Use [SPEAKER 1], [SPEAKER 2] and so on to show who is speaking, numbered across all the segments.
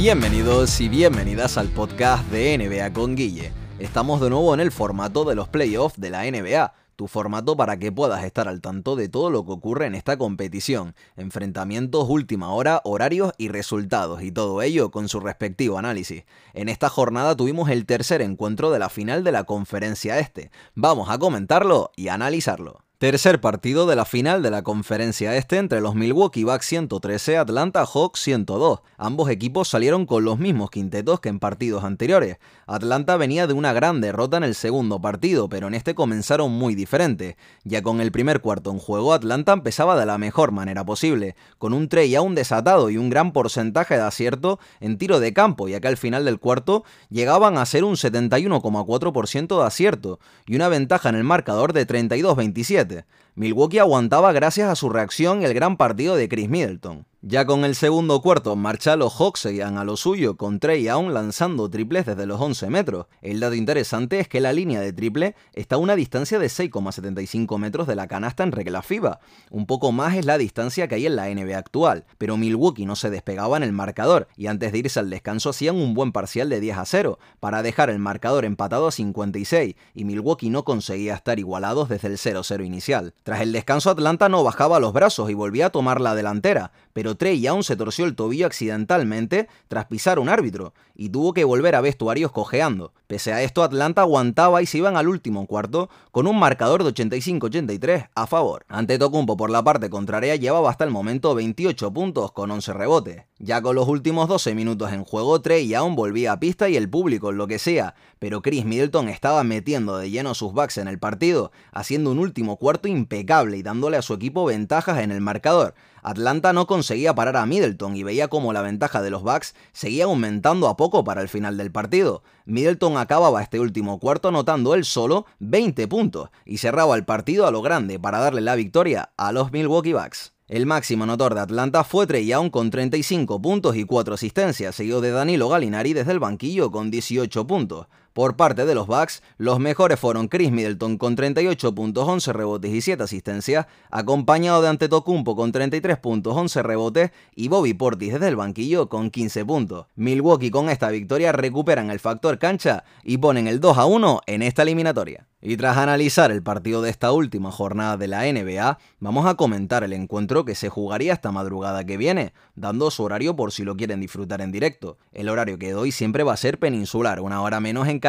[SPEAKER 1] Bienvenidos y bienvenidas al podcast de NBA con Guille. Estamos de nuevo en el formato de los playoffs de la NBA, tu formato para que puedas estar al tanto de todo lo que ocurre en esta competición, enfrentamientos, última hora, horarios y resultados, y todo ello con su respectivo análisis. En esta jornada tuvimos el tercer encuentro de la final de la conferencia este. Vamos a comentarlo y analizarlo. Tercer partido de la final de la conferencia este entre los Milwaukee Bucks 113 Atlanta Hawks 102. Ambos equipos salieron con los mismos quintetos que en partidos anteriores. Atlanta venía de una gran derrota en el segundo partido, pero en este comenzaron muy diferente. Ya con el primer cuarto en juego, Atlanta empezaba de la mejor manera posible, con un Trey un desatado y un gran porcentaje de acierto en tiro de campo, ya que al final del cuarto llegaban a ser un 71,4% de acierto y una ventaja en el marcador de 32-27. Milwaukee aguantaba gracias a su reacción el gran partido de Chris Middleton. Ya con el segundo cuarto marcha, los Hawks seguían a lo suyo, con Trey Young lanzando triples desde los 11 metros. El dato interesante es que la línea de triple está a una distancia de 6,75 metros de la canasta en regla FIBA. Un poco más es la distancia que hay en la NBA actual, pero Milwaukee no se despegaba en el marcador y antes de irse al descanso hacían un buen parcial de 10 a 0 para dejar el marcador empatado a 56 y Milwaukee no conseguía estar igualados desde el 0-0 inicial. Tras el descanso Atlanta no bajaba los brazos y volvía a tomar la delantera, pero Young se torció el tobillo accidentalmente tras pisar un árbitro y tuvo que volver a vestuarios cojeando. Pese a esto, Atlanta aguantaba y se iban al último cuarto con un marcador de 85-83 a favor. Ante Tocumpo por la parte contraria llevaba hasta el momento 28 puntos con 11 rebotes. Ya con los últimos 12 minutos en juego, Trey Young volvía a pista y el público, lo que sea, pero Chris Middleton estaba metiendo de lleno sus backs en el partido, haciendo un último cuarto impecable y dándole a su equipo ventajas en el marcador. Atlanta no conseguía parar a Middleton y veía como la ventaja de los Bucks seguía aumentando a poco para el final del partido. Middleton acababa este último cuarto anotando él solo 20 puntos y cerraba el partido a lo grande para darle la victoria a los Milwaukee Bucks. El máximo anotor de Atlanta fue Trey Young con 35 puntos y 4 asistencias, seguido de Danilo Gallinari desde el banquillo con 18 puntos. Por parte de los Bucks, los mejores fueron Chris Middleton con 38 puntos, 11 rebotes y 7 asistencias, acompañado de Antetokounmpo con 33 puntos, 11 rebotes y Bobby Portis desde el banquillo con 15 puntos. Milwaukee con esta victoria recuperan el factor cancha y ponen el 2 a 1 en esta eliminatoria. Y tras analizar el partido de esta última jornada de la NBA, vamos a comentar el encuentro que se jugaría esta madrugada que viene, dando su horario por si lo quieren disfrutar en directo. El horario que doy siempre va a ser peninsular, una hora menos en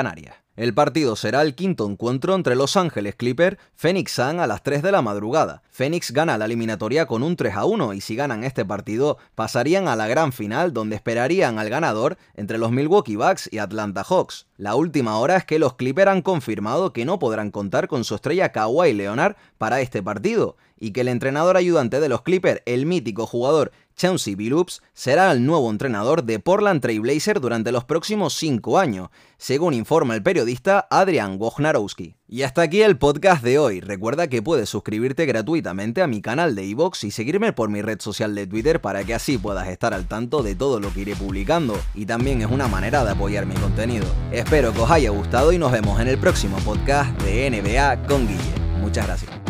[SPEAKER 1] El partido será el quinto encuentro entre Los Ángeles Clipper, Phoenix Sun a las 3 de la madrugada. Phoenix gana la eliminatoria con un 3 a 1 y si ganan este partido pasarían a la gran final donde esperarían al ganador entre los Milwaukee Bucks y Atlanta Hawks. La última hora es que los Clipper han confirmado que no podrán contar con su estrella Kawhi Leonard para este partido y que el entrenador ayudante de los Clippers, el mítico jugador Chauncey Billups, será el nuevo entrenador de Portland Trailblazer durante los próximos cinco años, según informa el periodista Adrian Wojnarowski. Y hasta aquí el podcast de hoy. Recuerda que puedes suscribirte gratuitamente a mi canal de iVoox y seguirme por mi red social de Twitter para que así puedas estar al tanto de todo lo que iré publicando. Y también es una manera de apoyar mi contenido. Espero que os haya gustado y nos vemos en el próximo podcast de NBA con Guille. Muchas gracias.